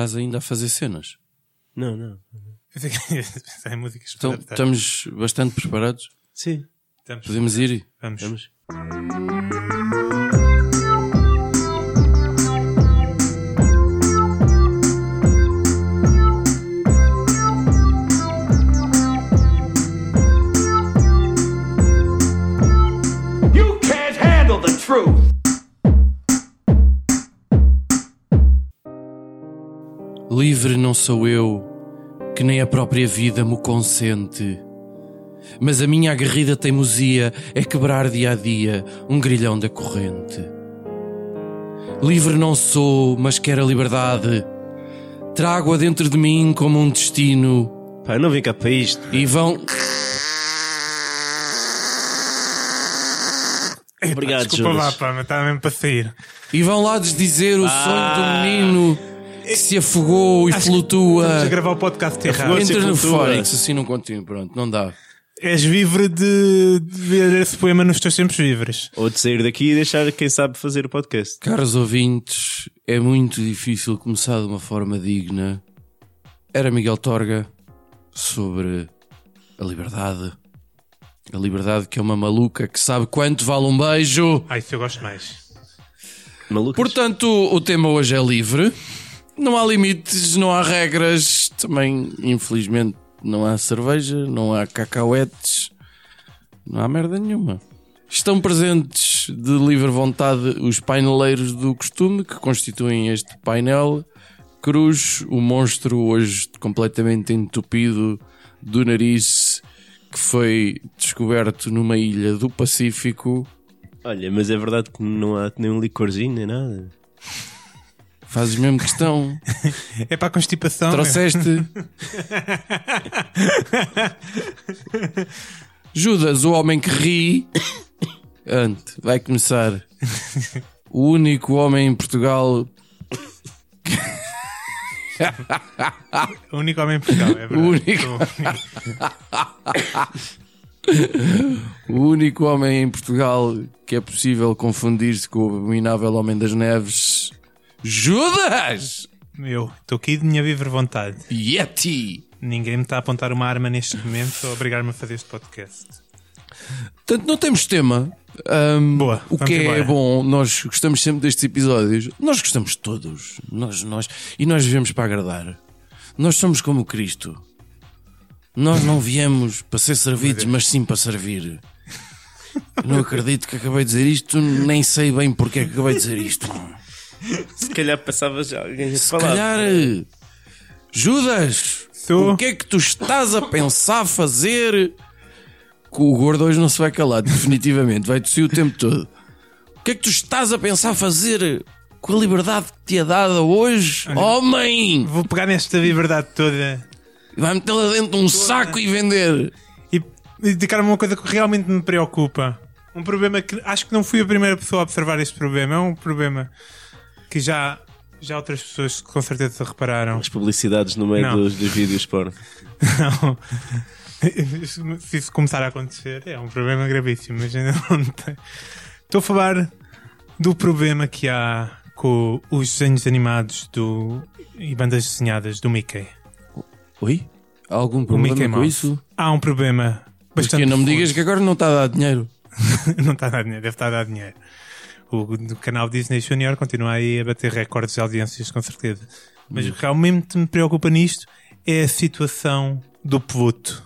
Estás ainda a fazer cenas. Não, não. Tem músicas Então, adaptar. estamos bastante preparados. Sim. Estamos- Podemos ir? Vamos. Vamos. Não sou eu, que nem a própria vida me consente. Mas a minha aguerrida teimosia é quebrar dia a dia um grilhão da corrente. Livre não sou, mas quero a liberdade. Trago-a dentro de mim como um destino Pá, não vim cá para isto. e vão. Obrigado, Desculpa lá, Judas. pá, mas estava mesmo para sair. E vão lá desdizer o Ah. sonho do menino que se afogou e Acho que Estamos flutua. a gravar o podcast errado. Afogou-se. Entra no flutua. Fónix, assim não continuo, pronto, não dá. És livre de, de ver esse poema nos teus tempos livres. Ou de sair daqui e deixar quem sabe fazer o podcast. Caros ouvintes, é muito difícil começar de uma forma digna. Era Miguel Torga sobre a liberdade. A liberdade que é uma maluca que sabe quanto vale um beijo. Ah, isso eu gosto mais. Malucos. Portanto, o tema hoje é livre. Não há limites, não há regras. Também, infelizmente, não há cerveja, não há cacauetes, não há merda nenhuma. Estão presentes de livre vontade os paineleiros do costume que constituem este painel. Cruz, o monstro hoje completamente entupido do nariz que foi descoberto numa ilha do Pacífico. Olha, mas é verdade que não há nenhum licorzinho nem nada. Fazes mesmo questão. É para a constipação. Trouxeste. Judas, o homem que ri. Ante, vai começar. O único homem em Portugal. O único homem em Portugal, é verdade. O único. O único homem em Portugal que é possível confundir-se com o abominável Homem das Neves. Judas! Eu estou aqui de minha viver vontade. Yeti! Ninguém me está a apontar uma arma neste momento a obrigar-me a fazer este podcast. Portanto, não temos tema. Ahm, Boa, O que é embora. bom, nós gostamos sempre destes episódios. Nós gostamos de todos. Nós, nós, e nós vivemos para agradar. Nós somos como Cristo. Nós não viemos para ser servidos, mas sim para servir. Não acredito que acabei de dizer isto, nem sei bem porque é que acabei de dizer isto. Se calhar passava já alguém a Se falar. calhar, eh, Judas, Sou. o que é que tu estás a pensar fazer? Que o gordo hoje não se vai calar, definitivamente, vai tossir o tempo todo. O que é que tu estás a pensar fazer com a liberdade que te é dada hoje? Homem! Vou pegar nesta liberdade toda E vai metê-la dentro de um saco e vender. e, e dedicar-me a uma coisa que realmente me preocupa. Um problema que acho que não fui a primeira pessoa a observar este problema. É um problema que já, já outras pessoas com certeza repararam. As publicidades no meio Não. dos, dos vídeos porno. Não. Se isso começar a acontecer, é um problema gravíssimo. Mas ainda não tem. Estou a falar do problema que há com os desenhos animados do, e bandas desenhadas do Mickey. Oi? Há algum problema com isso? Há um problema bastante. Porque não me digas que agora não está a dar dinheiro. não está a dar dinheiro, deve estar a dar dinheiro. O, o canal Disney Junior continua aí a bater recordes de audiências, com certeza. Mas o que realmente me preocupa nisto é a situação do Pluto.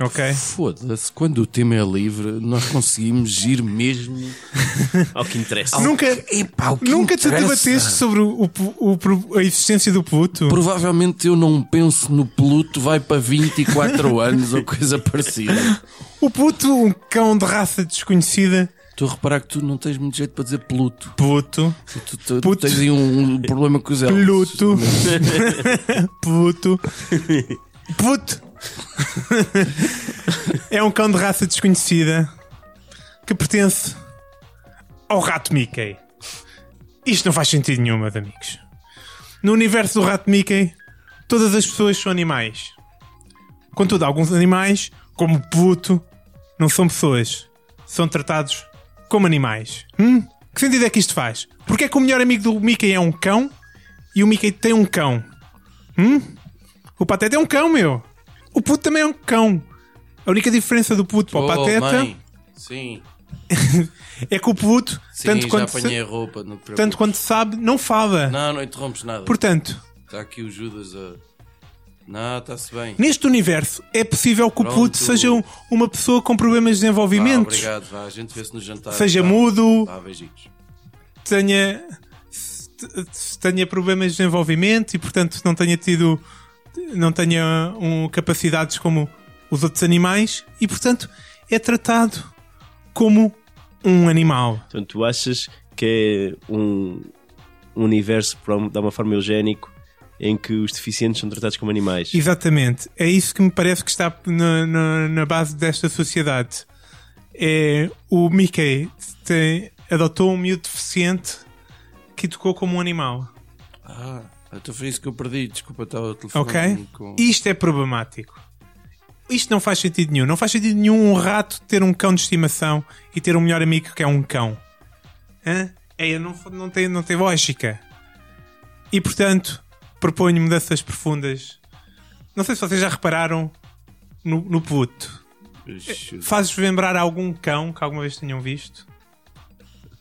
Ok? Foda-se, quando o tema é livre, nós conseguimos ir mesmo. Ao que interessa. Nunca, Epá, que nunca te interessa? debateste sobre o, o- o- a existência do Pluto? Provavelmente eu não penso no Pluto, vai para 24 anos ou coisa parecida. O Pluto, um cão de raça desconhecida. Estou a reparar que tu não tens muito jeito para dizer Pluto. Pluto. Tu, tu- tu Pluto. tens aí um, um problema com os elfos. Pluto. Pluto. Pluto. é um cão de raça desconhecida que pertence ao rato Mickey. Isto não faz sentido nenhum, meus amigos. No universo do rato Mickey, todas as pessoas são animais. Contudo, alguns animais, como o Pluto, não são pessoas. São tratados como animais. Hum? Que sentido é que isto faz? Porque é que o melhor amigo do Mickey é um cão e o Mickey tem um cão. Hum? O Pateta é um cão, meu. O puto também é um cão. A única diferença do puto para o Oh, Pateta mãe. Sim, é que o puto, sim tanto, quanto, a roupa. Tanto quanto sabe, não fala. Não, não interrompes nada. Portanto, Está aqui o Judas a. Não, está-se bem. neste universo é possível que o Pronto. puto seja um- uma pessoa com problemas de Vá, desenvolvimento. obrigado, vá. A gente vê-se no jantar. Seja Vá. mudo, Vá, beijinhos. tenha, se- tenha problemas de desenvolvimento e, portanto, não tenha tido, não tenha um, capacidades como os outros animais e, portanto, é tratado como um animal. Portanto, tu achas que é um um universo, por- de uma forma eugénico, em que os deficientes são tratados como animais? Exatamente. É isso que me parece que está na, na- na base desta sociedade. É o Mickey tem- adotou um miúdo deficiente que tocou como um animal. Ah, então foi isso que eu perdi. Desculpa, estava o telefone. Ok? Com... Isto é problemático. Isto não faz sentido nenhum. Não faz sentido nenhum um rato ter um cão de estimação e ter um melhor amigo que é um cão. Hã? É, não, não, tem, não tem lógica. E portanto, proponho mudanças profundas. Não sei se vocês já repararam no, no puto. Fazes lembrar algum cão que alguma vez tenham visto?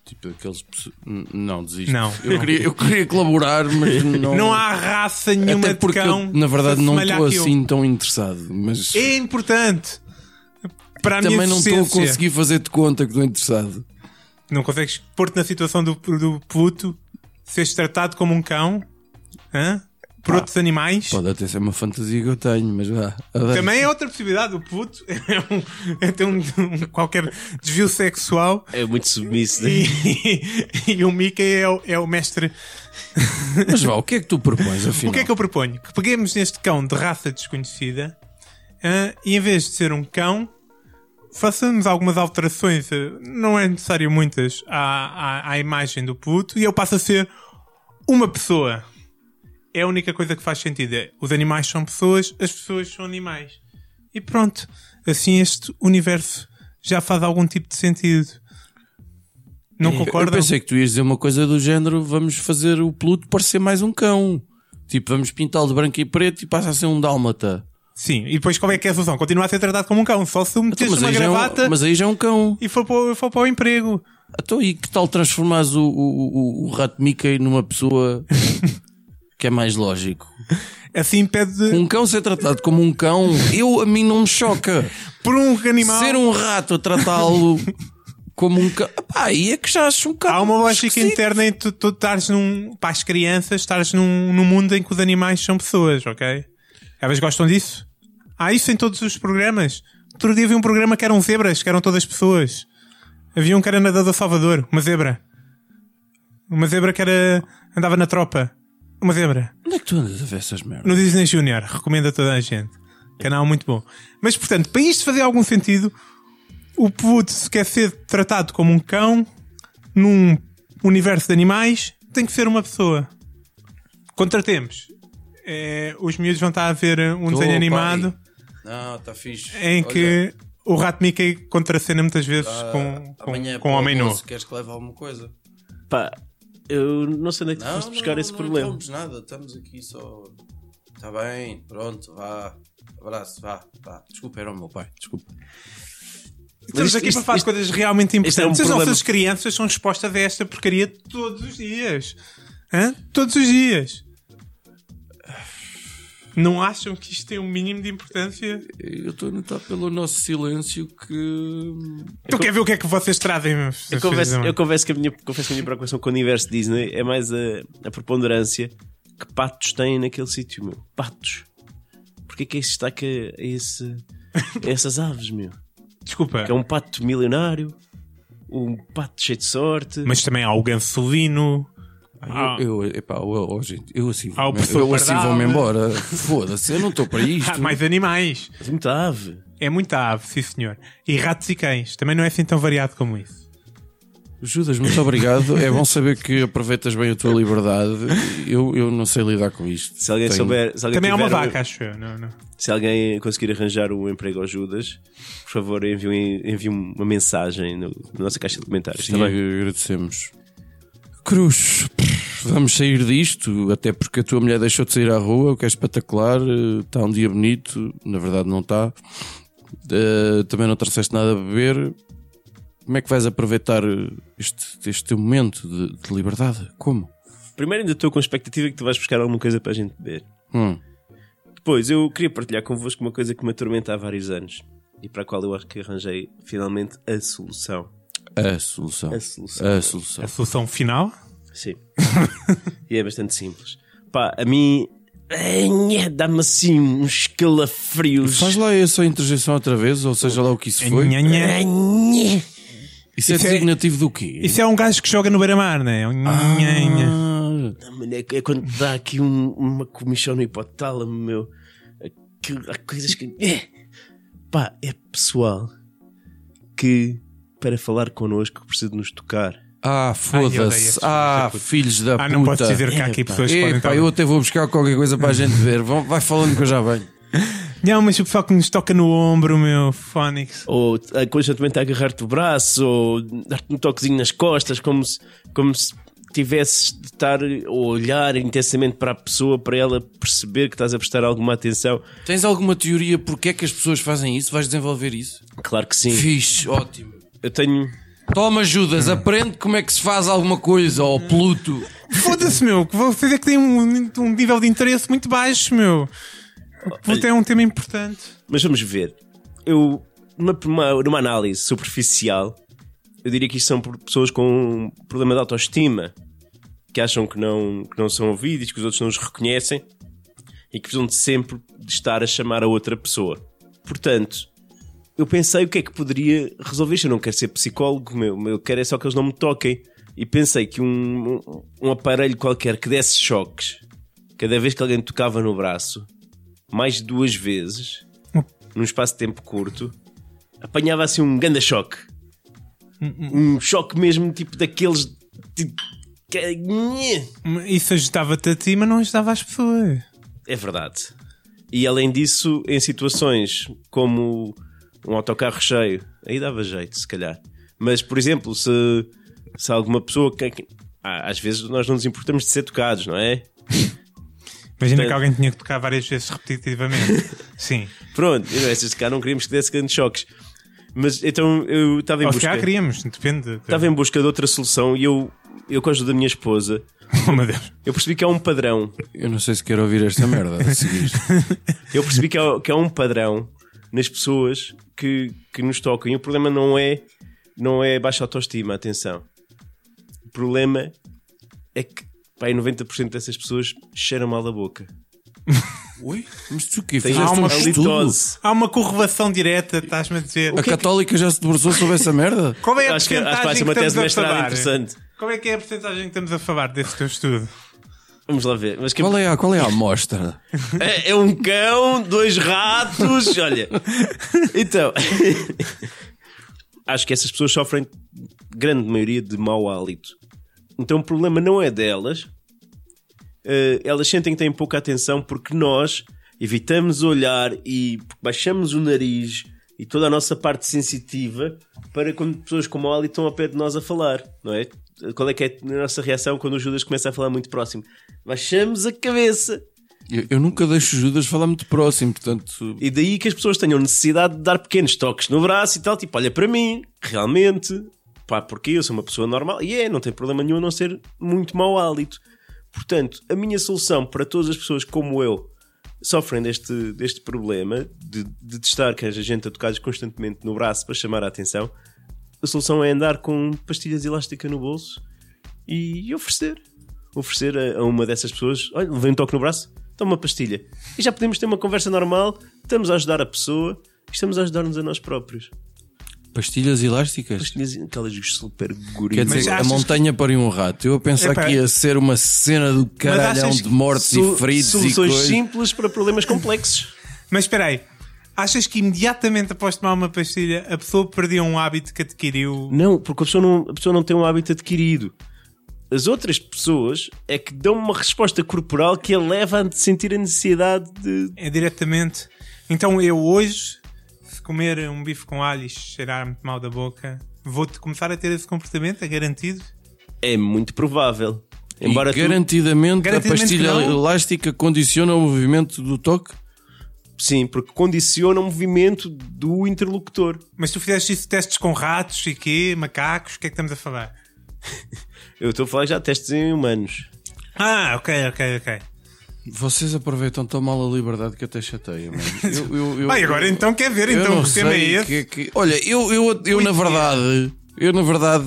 Tipo aqueles. Não, desisto. Não. Eu queria, eu queria colaborar, mas não. Não há raça nenhuma Até de porque cão. eu, na verdade, não estou assim tão interessado. Mas É importante. Para a também não estou a conseguir fazer de conta que estou interessado. Não consegues pôr-te na situação do, do Pluto, seres tratado como um cão hã? Por outros animais. Pode até ser uma fantasia que eu tenho, mas vá. Também é outra possibilidade. O Pluto é, um, é ter um, um qualquer desvio sexual É muito submisso, né? e, e o Mickey é o, é o mestre. Mas vá, o que é que tu propões afinal? O que é que eu proponho? Que peguemos neste cão de raça desconhecida hã, e em vez de ser um cão, façamos algumas alterações, eh, não é necessário muitas, à, à, à imagem do Pluto e ele passa a ser uma pessoa. É a única coisa que faz sentido. É, os animais são pessoas, as pessoas são animais. E pronto. Assim este universo já faz algum tipo de sentido. Não Eu concordam? pensei que tu ias dizer uma coisa do género: vamos fazer o Pluto parecer mais um cão. Tipo, vamos pintá-lo de branco e preto e passa a ser um dálmata. Sim. E depois qual é que é a solução? Continua a ser tratado como um cão. Só se tu Então, uma já é gravata um, mas aí já é um cão. e for para, for para o emprego. Então, e que tal transformares o, o, o, o rato Mickey numa pessoa que é mais lógico? Assim pede Um cão ser tratado como um cão, eu a mim não me choca. por um animal. Ser um rato a tratá-lo como um cão. Pá, aí é que já acho um bocado. Há uma lógica interna em tu, tu estares num. Para as crianças, estares num, num mundo em que os animais são pessoas, ok? Elas gostam disso? Há isso em todos os programas. Outro dia vi um programa que eram zebras, que eram todas pessoas. Havia um que era nadador Salvador, uma zebra. Uma zebra que era. andava na tropa. Uma zebra. Onde é que tu andas a ver essas merdas? No Disney Junior, recomendo a toda a gente. Canal muito bom. Mas, portanto, para isto fazer algum sentido, o puto, se quer ser tratado como um cão, num universo de animais, tem que ser uma pessoa. Contratemos. É, os miúdos vão estar a ver um Tô, desenho pai. animado Não, está fixe. em Olha, que o rato Mickey contracena muitas vezes ah, com, com, amanhã com o homem almoço, Queres que leve alguma coisa? Pá, eu não sei onde é que tu Não, foste buscar não, esse não problema. interrompes nada, estamos aqui só. Está bem, pronto, vá. Abraço, vá, vá. Desculpa, era o meu pai, desculpa. Estamos isto- aqui isto- para falar de coisas realmente isto é um importantes. As problema. nossas crianças são expostas a esta porcaria todos os dias. Hã? Todos os dias. Não acham que isto tem um mínimo de importância? Eu estou a notar pelo nosso silêncio que. Tu quer ver o que é que vocês trazem? meus Eu confesso, eu confesso que a minha, confesso que a minha preocupação com o universo Disney é mais a, a preponderância que patos têm naquele sítio, meu. Patos. Porquê que isso destaca a, esse, a essas aves, meu? Desculpa. Que é um pato milionário, um pato cheio de sorte. Mas também há o gansolino. Ah. Eu, eu, epá, eu, eu, gente, eu assim, Ah, eu assim vou-me embora. Foda-se, eu não estou para isto. Há mais animais. Mas muita ave. É muita ave, sim senhor. E ratos e cães. Também não é assim tão variado como isso. Judas, muito obrigado. É bom saber que aproveitas bem a tua liberdade. Eu, eu não sei lidar com isto. Se alguém Tenho- souber. Se alguém Também há uma tiver um- vaca, acho eu. Não, não. Se alguém conseguir arranjar um emprego ao Judas, por favor, envie, envie uma mensagem no- na nossa caixa de comentários. Sim, tá agradecemos. Cruz. vamos sair disto, até porque a tua mulher deixou de sair à rua, o que é espetacular. eh, Está um dia bonito, na verdade não está. Eh, também não trouxeste nada a beber. Como é que vais aproveitar eh, este, este teu momento de, de liberdade? Como? Primeiro ainda estou com a expectativa que tu vais buscar alguma coisa para a gente beber. Hum. Depois, eu queria partilhar convosco uma coisa que me atormenta há vários anos e para a qual eu acho que arranjei finalmente a solução. A solução. A solução. A solução. A solução final? Sim. e é bastante simples. Pá, a mim. eh, Dá-me assim uns calafrios. Faz lá essa interjeição outra vez, ou seja lá o que isso foi. Nhe. Isso é Isso é- designativo do quê? Isso é um gajo que joga no beira-mar, não é? Um nha, nha. Ah, Ah, É, é quando dá aqui um- uma comichão no hipotálamo, meu. Aquilo- há coisas que. É. Pá, é pessoal que para falar connosco precisa de nos tocar. Ah, foda-se. Ah, filhos da da Ah, puta. não posso dizer que há aqui pessoas que podem estar. eu até vou buscar qualquer coisa para a gente ver. Vai falando que eu já venho. Não, mas o pessoal que nos toca no ombro, meu, Fónix. Ou constantemente a agarrar-te o braço, ou dar-te um toquezinho nas costas, como se, como se tivesses de estar a olhar intensamente para a pessoa, para ela perceber que estás a prestar alguma atenção. Tens alguma teoria porque é que as pessoas fazem isso? Vais desenvolver isso? Claro que sim. Fixe, ótimo. Eu tenho. Toma Judas, aprende como é que se faz alguma coisa, ó Pluto. Foda-se, meu, que vocês é que têm um, um nível de interesse muito baixo, meu. Puta, é um tema importante. Mas vamos ver. Eu, numa, numa, análise superficial, eu diria que isto são pessoas com um problema de autoestima, que acham que não, que não são ouvidos, que os outros não os reconhecem e que precisam de sempre de estar a chamar a outra pessoa. Portanto, eu pensei o que é que poderia resolver isto. Eu não quero ser psicólogo, meu, eu quero é só que eles não me toquem. E pensei que um, um, aparelho qualquer que desse choques cada vez que alguém tocava no braço, mais de duas vezes, num espaço de tempo curto, apanhava assim um ganda choque. Um choque mesmo, tipo daqueles. Isso ajudava-te a ti, mas não ajudava as pessoas. É verdade. E além disso, em situações como um autocarro cheio, aí dava jeito, se calhar. Mas, por exemplo, se, se alguma pessoa. que- ah, às vezes nós não nos importamos de ser tocados, não é? Imagina Portanto- que alguém tinha que tocar várias vezes repetitivamente. Sim. Pronto, e nesses cá não queríamos que desse grandes choques. Mas então eu estava em Ou se busca. calhar queríamos, depende. Estava em busca de outra solução e eu, eu com a ajuda da minha esposa, Oh meu Deus. eu percebi que há um padrão. Eu não sei se quero ouvir esta merda a seguir. Eu percebi que há, que há um padrão nas pessoas que, que nos tocam. E o problema não é, não é baixa autoestima, atenção. O problema é que pá, aí 90% dessas pessoas cheiram mal da boca. Oi? Mas tu o quê? Tem Fizeste uma um estudo? halitose. Há uma correlação direta, estás-me a dizer. A é católica já se debruçou sobre essa merda? Qual é a Acho que, acho que vai ser uma que tese a falar? interessante. Qual é que é a porcentagem que estamos a falar desse teu estudo? Vamos lá ver. Mas que- Qual é a, qual é a amostra? É, é um cão, dois ratos, olha. Então, acho que essas pessoas sofrem, grande maioria, de mau hálito. Então o problema não é delas. Eh, elas sentem que têm pouca atenção porque nós evitamos olhar e baixamos o nariz e toda a nossa parte sensitiva para quando pessoas com mau hálito estão ao pé de nós a falar, não é? Qual é que é a nossa reação quando o Judas começa a falar muito próximo? Baixamos a cabeça Eu, eu nunca deixo Judas falar muito próximo, portanto. E daí que as pessoas tenham necessidade de dar pequenos toques no braço e tal, tipo, olha para mim, realmente, pá, porque eu sou uma pessoa normal, e é, não tem problema nenhum a não ser muito mau hálito. Portanto, a minha solução para todas as pessoas como eu sofrem deste, deste problema de, de testar que haja gente a tocar constantemente no braço para chamar a atenção, a solução é andar com pastilhas elásticas no bolso e oferecer. Oferecer a, a uma dessas pessoas: olha, levei um toque no braço, toma uma pastilha. E já podemos ter uma conversa normal, estamos a ajudar a pessoa e estamos a ajudar-nos a nós próprios. Pastilhas elásticas? Pastilhas, aquelas super Quer gorilas. dizer, a montanha para um rato. Eu a pensar Epá, que ia ser uma cena do caralhão de mortes Sol- e feridos e soluções coisas. simples para problemas complexos. Mas espera aí. Achas que imediatamente após tomar uma pastilha a pessoa perdia um hábito que adquiriu? Não, porque a pessoa não, a pessoa não tem um hábito adquirido. As outras pessoas é que dão uma resposta corporal que a leva a sentir a necessidade de. É diretamente. Então eu hoje, se comer um bife com alho e cheirar muito mal da boca, vou-te começar a ter esse comportamento, é garantido? É muito provável. Embora e tu- garantidamente, Garantidamente a pastilha elástica condiciona o movimento do toque? Sim, porque condiciona o movimento do interlocutor. Mas tu fizeste isso testes com ratos e quê? Macacos? O que é que estamos a falar? Eu estou a falar já de testes em humanos. Ah, ok, ok, ok. Vocês aproveitam tão mal a liberdade que até chateia, mano. Eu, eu, agora então quer ver, então o tema é esse. que, que- Olha, eu, eu, eu na verdade, eu na verdade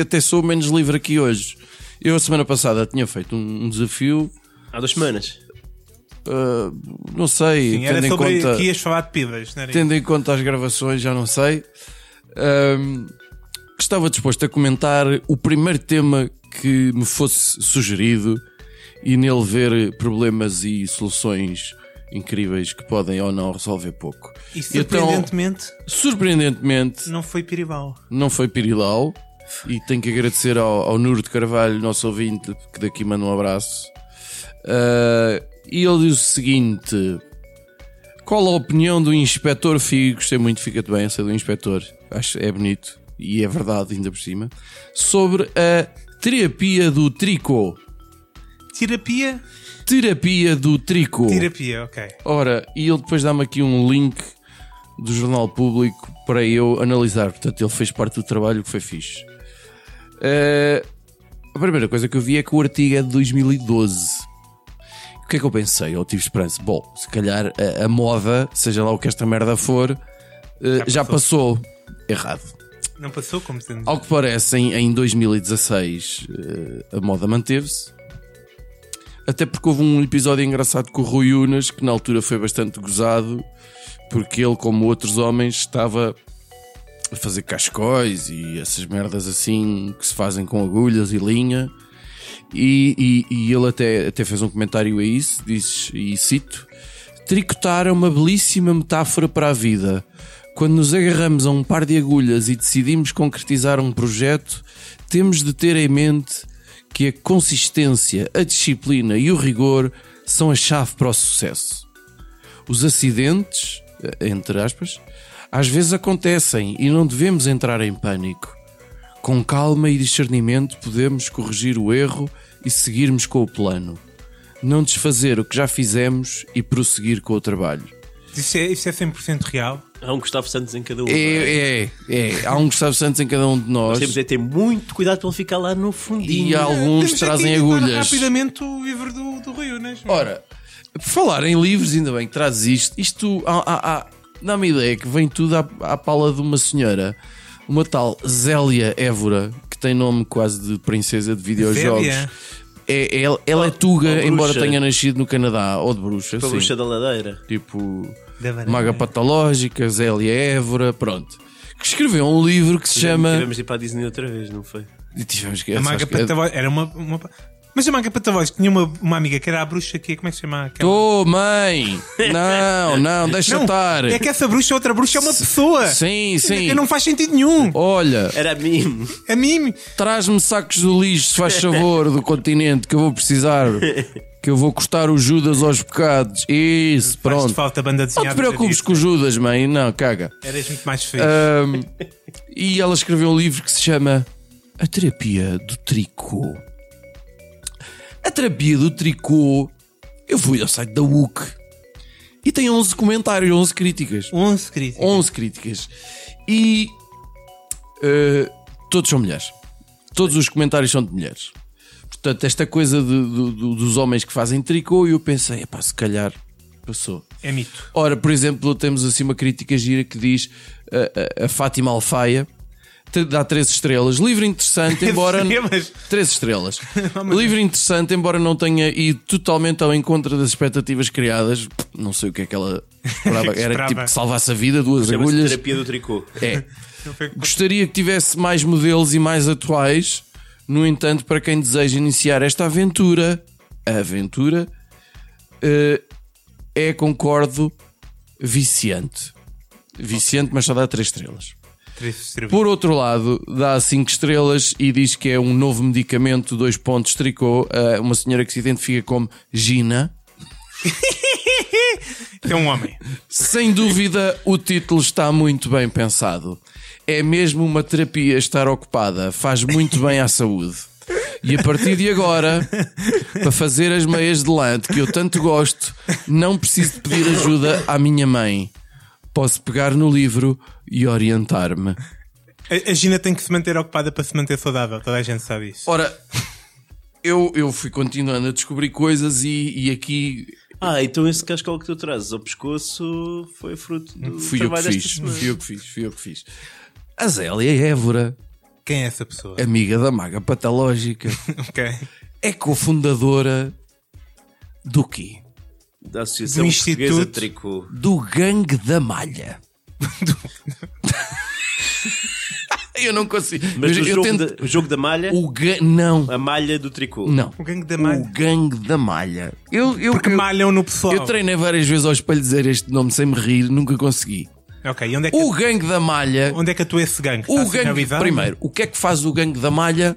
até sou menos livre aqui hoje. Eu a semana passada tinha feito um, um desafio, Há duas semanas. Ah, não sei, Sim, era tendo, em sobre conta, que ias falar de pibas, não era? tendo em conta as gravações, já não sei. Estava disposto a comentar o primeiro tema que me fosse sugerido e nele ver problemas e soluções incríveis que podem ou não resolver pouco. E Então, surpreendentemente surpreendentemente, não foi piribal. não foi Pirilau e tenho que agradecer ao, ao Nuro de Carvalho, nosso ouvinte, que daqui manda um abraço. Ah, e ele diz o seguinte: Qual a opinião do inspetor Figo? Gostei muito, fica-te bem essa do inspetor, acho é bonito e é verdade, ainda por cima, sobre a terapia do tricô. Terapia? Terapia do tricô. Terapia, ok. Ora, e ele depois dá-me aqui um link do Jornal Público para eu analisar. Portanto, ele fez parte do trabalho que foi fixe. Eh, a primeira coisa que eu vi é que o artigo é de 2012. O que é que eu pensei? Eu tive esperança. Bom, se calhar a, a moda, seja lá o que esta merda for, eh, já, passou. Errado. Não passou como se Ao que parece, em, em 2016 eh, a moda manteve-se. Até porque houve um episódio engraçado com o Rui Unas, que na altura foi bastante gozado, porque ele, como outros homens, estava a fazer cascóis e essas merdas assim que se fazem com agulhas e linha. E, e- e ele até, até fez um comentário a isso, diz, e cito: Tricotar é uma belíssima metáfora para a vida. Quando nos agarramos a um par de agulhas e decidimos concretizar um projeto, temos de ter em mente que a consistência, a disciplina e o rigor são a chave para o sucesso. Os acidentes, entre aspas, às vezes acontecem e não devemos entrar em pânico. Com calma e discernimento podemos corrigir o erro e seguirmos com o plano. Não desfazer o que já fizemos e prosseguir com o trabalho. Isso é, isso é 100% real. Há um Gustavo Santos em cada um. é? É, é, é. Há um Gustavo Santos em cada um de nós. Nós temos é ter muito cuidado para ele ficar lá no fundinho. E alguns Temos trazem agulhas. rapidamente o livro do, do Rio, não é? Ora, por falar em livros, ainda bem que trazes isto. Isto há- há- há- dá-me a ideia que vem tudo à, à pala de uma senhora, uma tal Zélia Évora, que tem nome quase de princesa de videojogos. Zélia? É, ela, ela é tuga, ou bruxa. embora tenha nascido no Canadá, ou de bruxa. Sim. bruxa da ladeira. Tipo, Da. Maga Patológica, Zélia Évora, pronto. Que escreveu um livro que se chama. Tivemos de ir para a Disney outra vez, não foi? E tivemos que- A Maga é- era uma, uma. Mas a Maga Patavoz tinha uma, uma amiga que era a bruxa que como é que se chama? aquela? Tô, mãe! Não, não, deixa Não, estar. é que essa bruxa, outra bruxa, é uma pessoa. Sim, sim. Não faz sentido nenhum. Olha, Era a mim. A mim. traz-me sacos do lixo, se faz favor, do continente, que eu vou precisar. Que eu vou cortar o Judas aos bocados. Isso, Faz-te pronto. falta a banda Não desenhada. te preocupes com o Judas, mãe. Não, caga. Eras muito mais feliz. Ahm, e ela escreveu um livro que se chama A Terapia do Tricô. A terapia do tricô. Eu fui ao site da UC e tem 11 comentários, 11 críticas. 11 críticas. 11 críticas. E eh, todos são mulheres. Todos os comentários são de mulheres. Portanto, esta coisa de- do- do- dos homens que fazem tricô, eu pensei, epá, se calhar passou. É mito. Ora, por exemplo, temos assim uma crítica gira que diz a, a- a Fátima Alfaia dá três estrelas. Livro interessante, embora. Três estrelas. Livro interessante, embora não tenha ido totalmente ao encontro das expectativas criadas. Não sei o que é que ela esperava. Era Esperava. tipo que salvasse a vida, duas agulhas. terapia do tricô. É. Gostaria que tivesse mais modelos e mais atuais. No entanto, para quem deseja iniciar esta aventura, a aventura eh, é, concordo, viciante. Viciante, mas só dá 3 estrelas. Três estrelas. Por outro lado, dá 5 estrelas e diz que é um novo medicamento, dois pontos, tricô, uma senhora que se identifica como Gina. É um homem. Sem dúvida, o título está muito bem pensado. É mesmo uma terapia estar ocupada, faz muito bem à saúde. E a partir de agora, para fazer as meias de lã que eu tanto gosto, não preciso de pedir ajuda à minha mãe. Posso pegar no livro e orientar-me. A, a Gina tem que se manter ocupada para se manter saudável, toda a gente sabe isso. Ora, eu, eu fui continuando a descobrir coisas e, e aqui Ah, então esse cascal que tu trazes ao pescoço foi fruto do fui eu que trabalho fiz. Fui eu que fiz, fui eu que fiz. A Zélia Évora, Quem é essa pessoa? amiga da Maga Patológica, Ok. é cofundadora do quê? Da Associação Do Instituto. Tricô. Do Gangue da Malha. Eu não consigo. Mas eu, o, eu jogo tento- da, o jogo da malha, O ga... Não, a malha do tricô. não. O gangue da O malha. Gangue da Malha. Eu, eu, Porque eu, malham no pessoal. eu treinei várias vezes ao espelho dizer este nome sem me rir, nunca consegui. Ok, e onde é que, O Gangue da Malha. onde é que atua esse gangue? O gangue. Primeiro, o que é que faz o Gangue da Malha?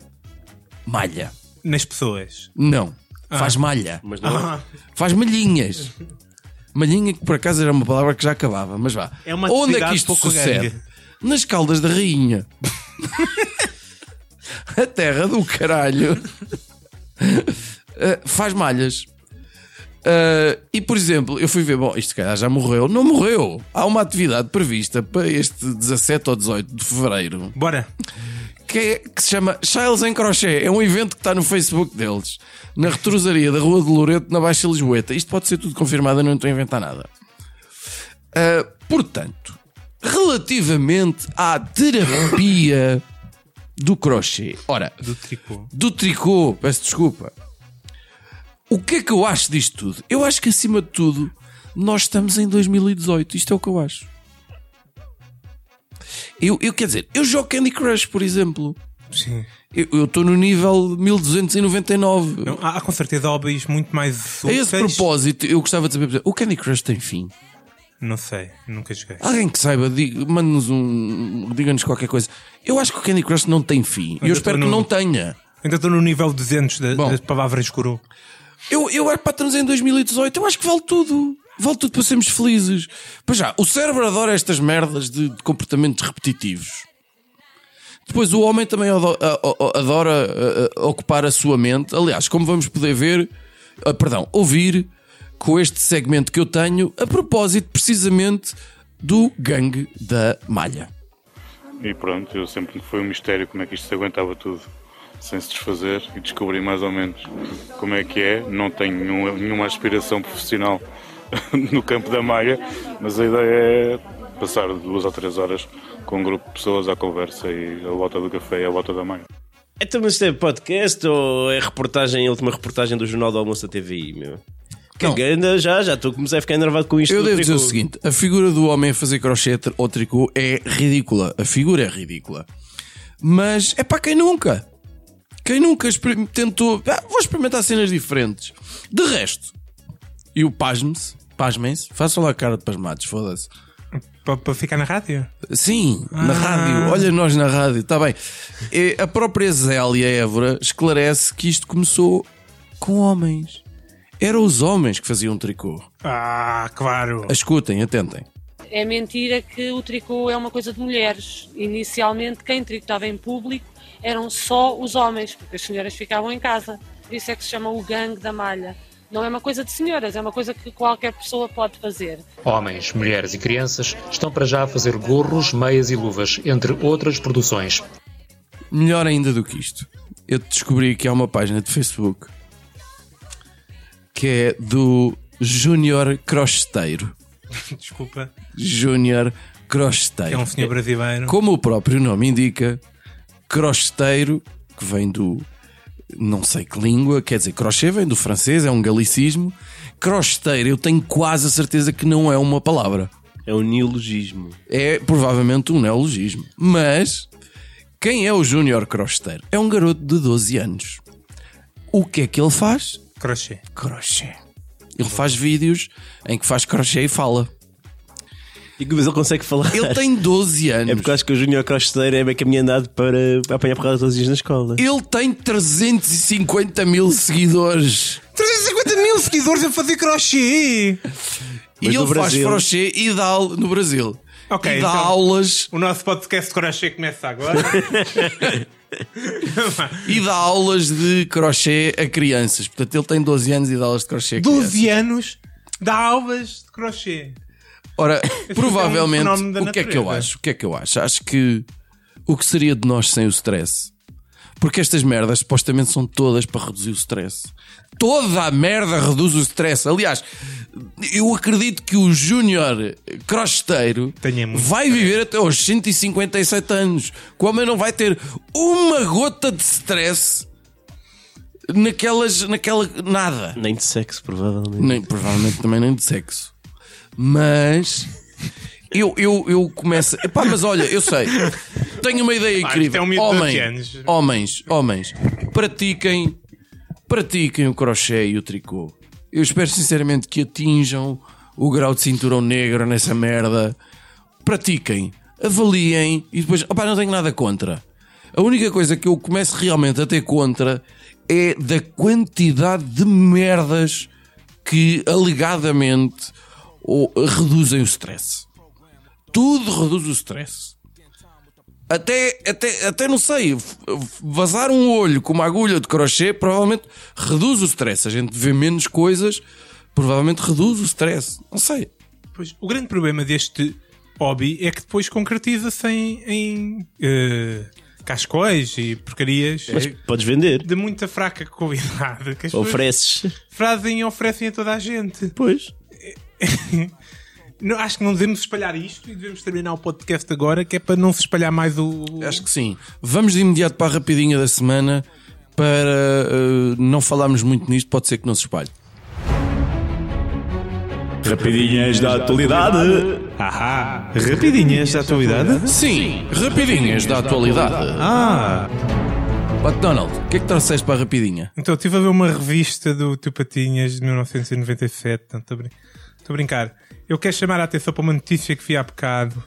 Malha. Nas pessoas. Não. Faz malha. Mas não. Ah, Faz malhinhas. Malhinha que por acaso era uma palavra que já acabava, mas vá. É uma Onde é que isto sucede? Nas caldas da rainha. A terra do caralho. Uh, faz malhas. Uh, e por exemplo, eu fui ver, bom, isto calhar já morreu. Não morreu. Há uma atividade prevista para este 17 ou 18 de fevereiro bora. Que, é- que se chama Chiles em Crochê. É um evento que está no Facebook deles, na retrosaria da Rua de Loreto, na Baixa Lisboeta. Isto pode ser tudo confirmado, eu não estou a inventar nada. Ah, portanto, relativamente à terapia do crochê, ora, Do tricô. do tricô, peço desculpa. O que é que eu acho disto tudo? Eu acho que acima de tudo, nós estamos em 2018. Isto é o que eu acho. Eu, eu quer dizer, eu jogo Candy Crush, por exemplo. Sim. Eu estou no nível 1299. Não, há, há com certeza hobbies muito mais A esse úteis. propósito, eu gostava de saber, o Candy Crush tem fim? Não sei, nunca joguei. Alguém que saiba, mande-nos um. diga-nos qualquer coisa. Eu acho que o Candy Crush não tem fim. E eu Ainda espero estou que no- não tenha. Ainda estou no nível 200 da- Bom. das palavras curu. Eu, eu acho para em 2018, eu acho que vale tudo. Vale tudo para sermos felizes. Pois já, o cérebro adora estas merdas de, de comportamentos repetitivos. Depois o homem também adora a- a- ocupar a sua mente. Aliás, como vamos poder ver, ah, perdão, ouvir com este segmento que eu tenho, a propósito precisamente do gangue da malha. E pronto, eu sempre foi um mistério como é que isto se aguentava tudo sem se desfazer e descobri mais ou menos como é que é. Não tenho nenhuma aspiração profissional no campo da malha, mas a ideia é passar duas ou três horas com um grupo de pessoas à conversa e a volta do café e a volta da malha. Então, mas isto é podcast ou é reportagem, a última reportagem do Jornal do Almoço da TVI, meu? Ganda já, já estou a começar a ficar enervado com isto. Eu do devo dizer o seguinte: a figura do homem a fazer crochê ou tricô é ridícula. A figura é ridícula. Mas é para quem nunca. Quem nunca tentou. Ah, vou experimentar cenas diferentes. De resto, e o pasme-se, pasmem-se, façam lá a cara de pasmados, foda-se. Para, ficar na rádio? Sim, na Ah. rádio. Olha nós na rádio, está bem. E a própria Zélia Évora esclarece que isto começou com homens. Eram os homens que faziam tricô. Ah, claro. Escutem, atentem. É mentira que o tricô é uma coisa de mulheres. Inicialmente, quem tricotava em público eram só os homens, porque as senhoras ficavam em casa. Por isso é que se chama o gangue da malha. Não é uma coisa de senhoras, é uma coisa que qualquer pessoa pode fazer. Homens, mulheres e crianças estão para já a fazer gorros, meias e luvas, entre outras produções. Melhor ainda do que isto, eu descobri que há uma página de Facebook que é do Júnior Crosteiro. Desculpa. Júnior É Crosteiro. um senhor brasileiro. Como o próprio nome indica, crosteiro, que vem do não sei que língua, quer dizer, crochê vem do francês, é um galicismo. Crosteiro, eu tenho quase a certeza que não é uma palavra. É um neologismo. É provavelmente um neologismo. Mas quem é o Júnior Crosteiro? É um garoto de 12 anos. O que é que ele faz? Crochê. Crochê. Ele faz vídeos em que faz crochê e fala. E mas ele consegue falar. Ele tem 12 anos. É porque eu acho que o Júnior Crosteiro é bem caminho andado para, para apanhar porrada todos os dias na escola. Ele tem 350 mil seguidores. 350 mil seguidores a fazer crochê! e Mas ele no faz Brasil- crochê e dá aula no Brasil. Ok, e dá então- aulas. O nosso podcast de crochê começa agora. e dá aulas de crochê a crianças. Portanto, ele tem 12 anos e dá aulas de crochê a crianças. 12 anos dá aulas de crochê. Ora, é um provavelmente, fenómeno da o que é que eu acho? O que é que eu acho? Acho que o que seria de nós sem o stress? Porque estas merdas supostamente são todas para reduzir o stress. Toda a merda reduz o stress. Aliás, eu acredito que o Júnior muito vai viver até aos 157 anos. O homem não vai ter uma gota de stress naquelas. naquela. nada. Nem de sexo, provavelmente. Nem, provavelmente também nem de sexo. Mas eu, eu, eu começo. Epá, mas olha, eu sei. Tenho uma ideia Pá, incrível. isto é um miúdo de Homem, 12 anos. homens, homens, pratiquem, pratiquem o crochê e o tricô. Eu espero sinceramente que atinjam o grau de cinturão negro nessa merda. Pratiquem, avaliem e depois. Opá, não tenho nada contra. A única coisa que eu começo realmente a ter contra é da quantidade de merdas que alegadamente ou, reduzem o stress. Tudo reduz o stress. Até, até, até não sei, vazar um olho com uma agulha de crochê provavelmente reduz o stress. A gente vê menos coisas, provavelmente reduz o stress. Não sei. Pois, o grande problema deste hobby é que depois concretiza-se em, em eh, cascóis e porcarias Mas eh, podes vender. de muita fraca qualidade que as pessoas Ofereces. fazem e oferecem a toda a gente. Pois. Não, acho que não devemos espalhar isto e devemos terminar o podcast agora, que é para não se espalhar mais o. Acho que sim. Vamos de imediato para a rapidinha da semana para eh, não falarmos muito nisto, pode ser que não se espalhe. Rapidinhas da atualidade. Ahá! Rapidinhas da atualidade? Sim, rapidinhas da atualidade. Ah! McDonald, o que é que trouxeste para a rapidinha? Então, estive a ver uma revista do Tio Patinhas de 1997. Não, Estou a, brin- estou a brincar. Eu quero chamar a atenção para uma notícia que vi há bocado.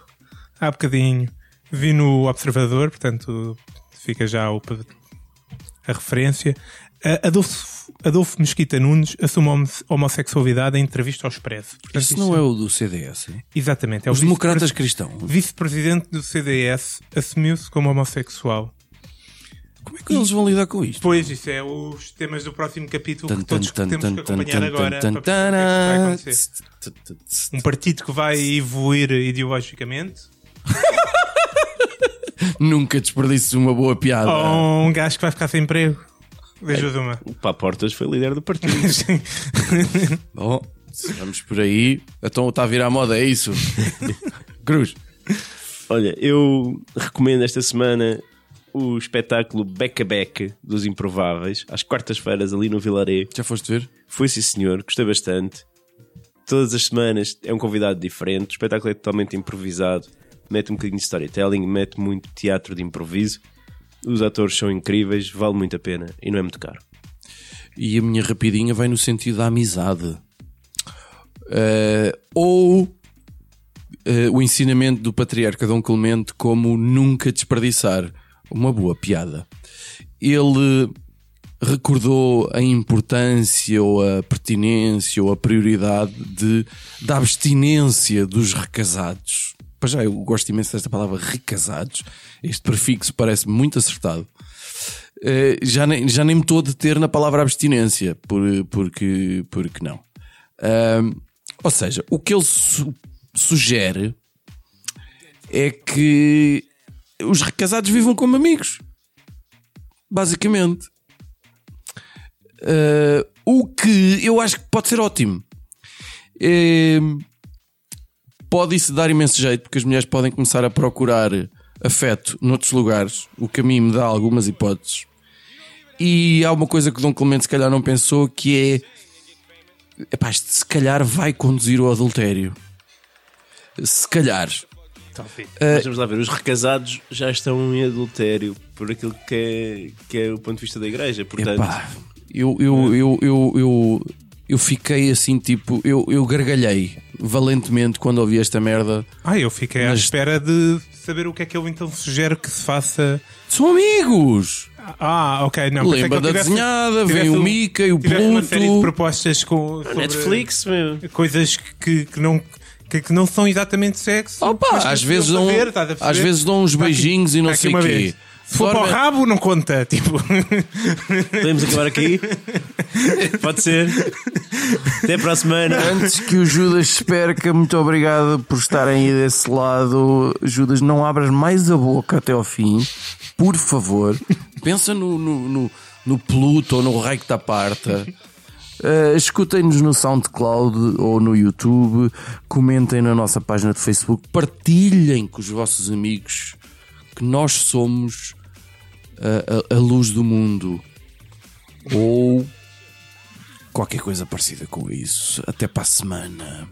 Há bocadinho. Vi no Observador, portanto, fica já o, a referência. A Adolfo, Adolfo Mesquita Nunes assume homo- homossexualidade em entrevista ao Expresso. Portanto, Isso não é o do CDS? Exatamente. É Os democratas cristãos. Vice-presidente do CDS assumiu-se como homossexual. Como é que eles vão lidar com isto? Pois, isso é os temas do próximo capítulo Tan, que todos tan, temos tan, que acompanhar agora tan, é tan. Um partido que vai evoluir ideologicamente Nunca desperdices uma boa piada. ou um gajo que vai ficar sem emprego. Vejo de uma. O Pá Portas foi líder do partido. Bom, se vamos por aí, então está a virar moda, é isso? Cruz. Olha, eu recomendo esta semana o espetáculo Beck a Beck dos Improváveis, às quartas-feiras ali no Vilaré. Já foste ver? Foi sim, senhor, gostei bastante. Todas as semanas é um convidado diferente, o espetáculo é totalmente improvisado, mete um bocadinho de storytelling, mete muito teatro de improviso. Os atores são incríveis, vale muito a pena e não é muito caro. E a minha rapidinha vai no sentido da amizade. Eh, ou eh, o ensinamento do patriarca Dom Clemente como nunca desperdiçar uma boa piada. Ele recordou a importância ou a pertinência ou a prioridade de, da abstinência dos recasados. Já, eu gosto imenso desta palavra recasados. Este prefixo parece muito acertado. Eh, já, nem, já nem me estou a deter na palavra abstinência, por, porque, porque não. Ahm, ou seja, o que ele su- sugere é que os recasados vivam como amigos. Basicamente. Ah, o que eu acho que pode ser ótimo. Eh, pode isso dar imenso jeito, porque as mulheres podem começar a procurar afeto noutros lugares, o que a mim me dá algumas hipóteses. E há uma coisa que Dom Clemente se calhar não pensou que é epá, se calhar vai conduzir ao adultério. Se calhar. Mas vamos lá ver, os recasados já estão em adultério por aquilo que é, que é o ponto de vista da igreja, portanto... Epá, eu, eu, eu, eu, eu, eu fiquei assim, tipo, eu, eu gargalhei valentemente quando ouvi esta merda. Ah, eu fiquei à Mas- espera de saber o que é que ele então sugere que se faça. São amigos! Ah, ok. Não, Lembra da tivesse- desenhada, vem o Mickey, o tivesse uma série de Pluto. propostas com sobre Netflix, meu. coisas que, que não. Que, que não são exatamente sexo. Opa, às vezes dão, ver, às vezes dão uns Está aqui- beijinhos e não sei o quê. vez. Se for para o rabo, não conta. Tipo, Podemos acabar aqui? Pode ser. Até para a semana. Antes que o Judas se perca, muito obrigado por estarem aí desse lado. Judas, não abras mais a boca até ao fim, por favor. Pensa no, no, no, no Pluto ou no raio que da parta. Uh, Escutem-nos no SoundCloud ou no YouTube, comentem na nossa página de Facebook, partilhem com os vossos amigos que nós somos uh, a, a luz do mundo ou qualquer coisa parecida com isso. Até para a semana.